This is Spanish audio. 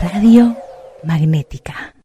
Radio Magnética.